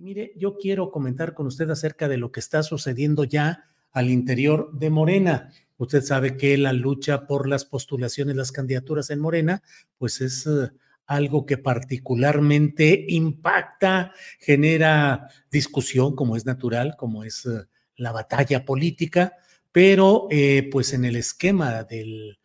Mire, yo quiero comentar con usted acerca de lo que está sucediendo ya al interior de Morena. Usted sabe que la lucha por las postulaciones, las candidaturas en Morena, pues es eh, algo que particularmente impacta, genera discusión, como es natural, como es eh, la batalla política, pero eh, pues en el esquema del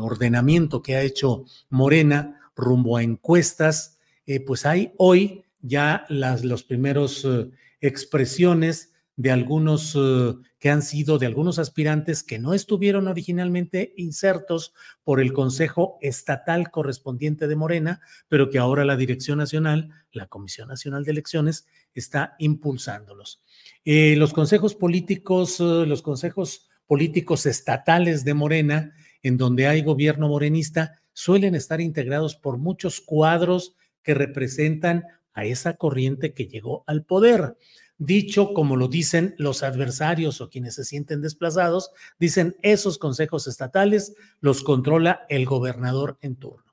ordenamiento que ha hecho Morena rumbo a encuestas, pues hay hoy ya las los primeros eh, expresiones de algunos eh, que han sido de algunos aspirantes que no estuvieron originalmente insertos por el Consejo Estatal correspondiente de Morena, pero que ahora la Dirección Nacional, la Comisión Nacional de Elecciones, está impulsándolos. Eh, los consejos políticos, los consejos políticos estatales de Morena, en donde hay gobierno morenista, suelen estar integrados por muchos cuadros que representan esa corriente que llegó al poder. Dicho como lo dicen los adversarios o quienes se sienten desplazados, dicen esos consejos estatales los controla el gobernador en turno.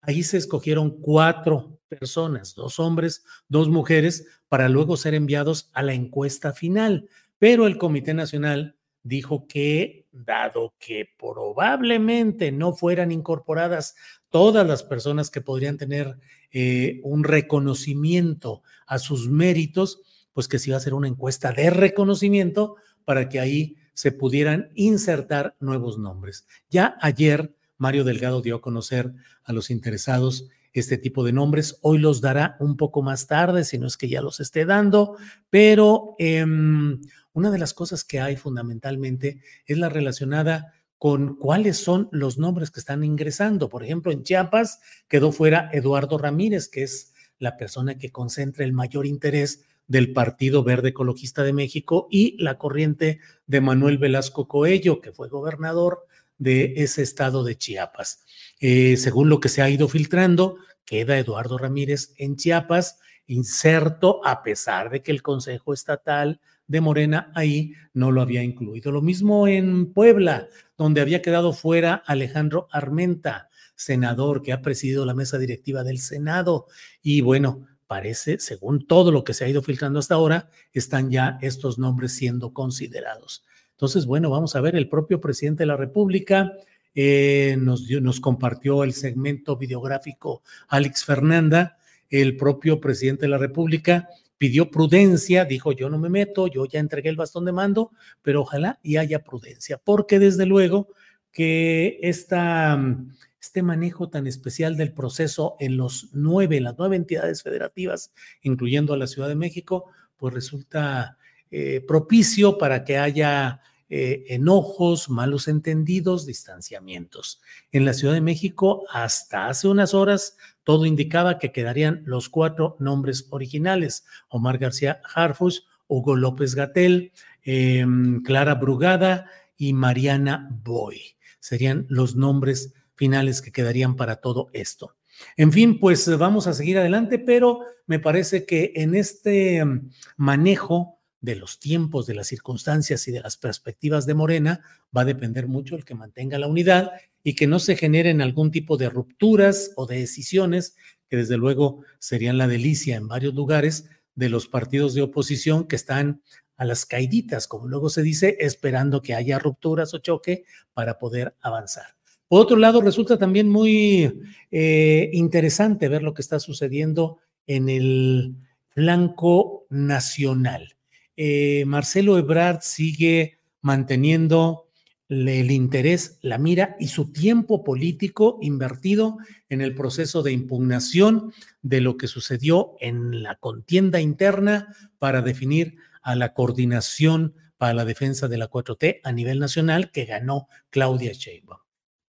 Ahí se escogieron cuatro personas, dos hombres, dos mujeres, para luego ser enviados a la encuesta final. Pero el Comité Nacional dijo que, dado que probablemente no fueran incorporadas todas las personas que podrían tener eh, un reconocimiento a sus méritos, pues que se iba a hacer una encuesta de reconocimiento para que ahí se pudieran insertar nuevos nombres. Ya ayer Mario Delgado dio a conocer a los interesados este tipo de nombres. Hoy los dará un poco más tarde, si no es que ya los esté dando, pero eh, una de las cosas que hay fundamentalmente es la relacionada con cuáles son los nombres que están ingresando. Por ejemplo, en Chiapas quedó fuera Eduardo Ramírez, que es la persona que concentra el mayor interés del Partido Verde Ecologista de México y la corriente de Manuel Velasco Coello, que fue gobernador de ese estado de Chiapas. Eh, según lo que se ha ido filtrando, queda Eduardo Ramírez en Chiapas, inserto, a pesar de que el Consejo Estatal de Morena ahí no lo había incluido. Lo mismo en Puebla, donde había quedado fuera Alejandro Armenta, senador que ha presidido la mesa directiva del Senado. Y bueno, parece, según todo lo que se ha ido filtrando hasta ahora, están ya estos nombres siendo considerados. Entonces, bueno, vamos a ver, el propio presidente de la República eh, nos, dio, nos compartió el segmento videográfico Alex Fernanda, el propio presidente de la República pidió prudencia, dijo yo no me meto, yo ya entregué el bastón de mando, pero ojalá y haya prudencia, porque desde luego que esta, este manejo tan especial del proceso en los nueve, las nueve entidades federativas, incluyendo a la Ciudad de México, pues resulta eh, propicio para que haya eh, enojos, malos entendidos, distanciamientos. En la Ciudad de México, hasta hace unas horas, todo indicaba que quedarían los cuatro nombres originales, Omar García Harfus, Hugo López Gatel, eh, Clara Brugada y Mariana Boy. Serían los nombres finales que quedarían para todo esto. En fin, pues vamos a seguir adelante, pero me parece que en este mm, manejo de los tiempos, de las circunstancias y de las perspectivas de Morena, va a depender mucho el que mantenga la unidad y que no se generen algún tipo de rupturas o de decisiones que desde luego serían la delicia en varios lugares de los partidos de oposición que están a las caiditas, como luego se dice, esperando que haya rupturas o choque para poder avanzar. Por otro lado, resulta también muy eh, interesante ver lo que está sucediendo en el flanco nacional. Eh, Marcelo Ebrard sigue manteniendo el interés, la mira y su tiempo político invertido en el proceso de impugnación de lo que sucedió en la contienda interna para definir a la coordinación para la defensa de la 4T a nivel nacional que ganó Claudia Sheinbaum.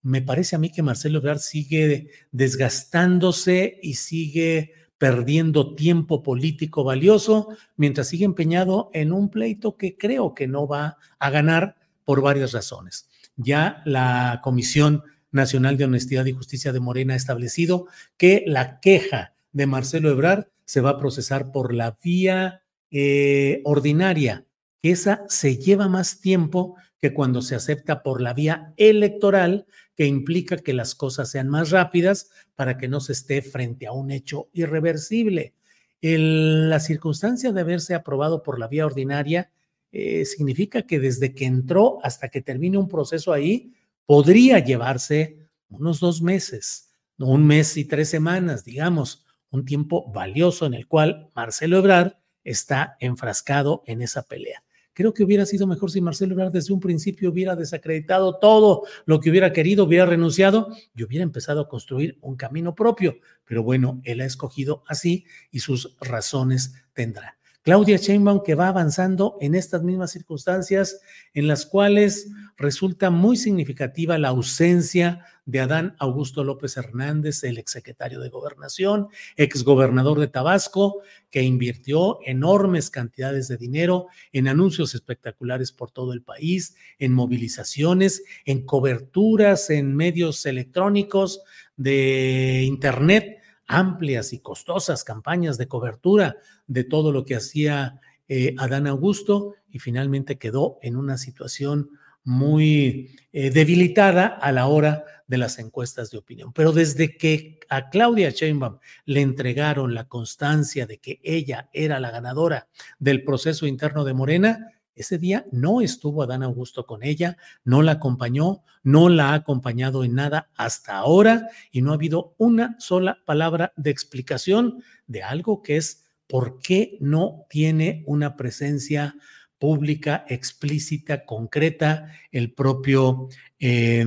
Me parece a mí que Marcelo Ebrard sigue desgastándose y sigue perdiendo tiempo político valioso mientras sigue empeñado en un pleito que creo que no va a ganar por varias razones. Ya la Comisión Nacional de Honestidad y Justicia de Morena ha establecido que la queja de Marcelo Ebrard se va a procesar por la vía eh, ordinaria, que esa se lleva más tiempo que cuando se acepta por la vía electoral, que implica que las cosas sean más rápidas para que no se esté frente a un hecho irreversible. la circunstancia de haberse aprobado por la vía ordinaria eh, significa que desde que entró hasta que termine un proceso ahí, podría llevarse unos dos meses, un mes y tres semanas, digamos, un tiempo valioso en el cual Marcelo Ebrard está enfrascado en esa pelea. Creo que hubiera sido mejor si Marcelo Ebrard desde un principio hubiera desacreditado todo lo que hubiera querido, hubiera renunciado y hubiera empezado a construir un camino propio. Pero bueno, él ha escogido así y sus razones tendrá. Claudia Sheinbaum que va avanzando en estas mismas circunstancias en las cuales resulta muy significativa la ausencia de Adán Augusto López Hernández, el exsecretario de Gobernación, exgobernador de Tabasco, que invirtió enormes cantidades de dinero en anuncios espectaculares por todo el país, en movilizaciones, en coberturas en medios electrónicos de Internet amplias y costosas campañas de cobertura de todo lo que hacía eh, Adán Augusto y finalmente quedó en una situación muy eh, debilitada a la hora de las encuestas de opinión. Pero desde que a Claudia Sheinbaum le entregaron la constancia de que ella era la ganadora del proceso interno de Morena, ese día no estuvo Adán Augusto con ella, no la acompañó, no la ha acompañado en nada hasta ahora y no ha habido una sola palabra de explicación de algo que es por qué no tiene una presencia pública, explícita, concreta, el propio eh,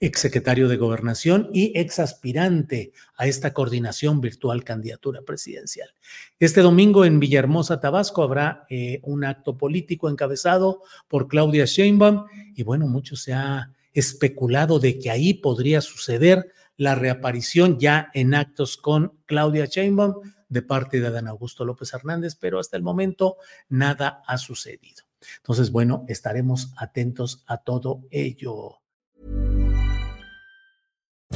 exsecretario de Gobernación y exaspirante a esta coordinación virtual candidatura presidencial. Este domingo en Villahermosa, Tabasco, habrá eh, un acto político encabezado por Claudia Sheinbaum y bueno, mucho se ha especulado de que ahí podría suceder la reaparición ya en actos con Claudia Sheinbaum de parte de Adán Augusto López Hernández, pero hasta el momento nada ha sucedido. Entonces, bueno, estaremos atentos a todo ello.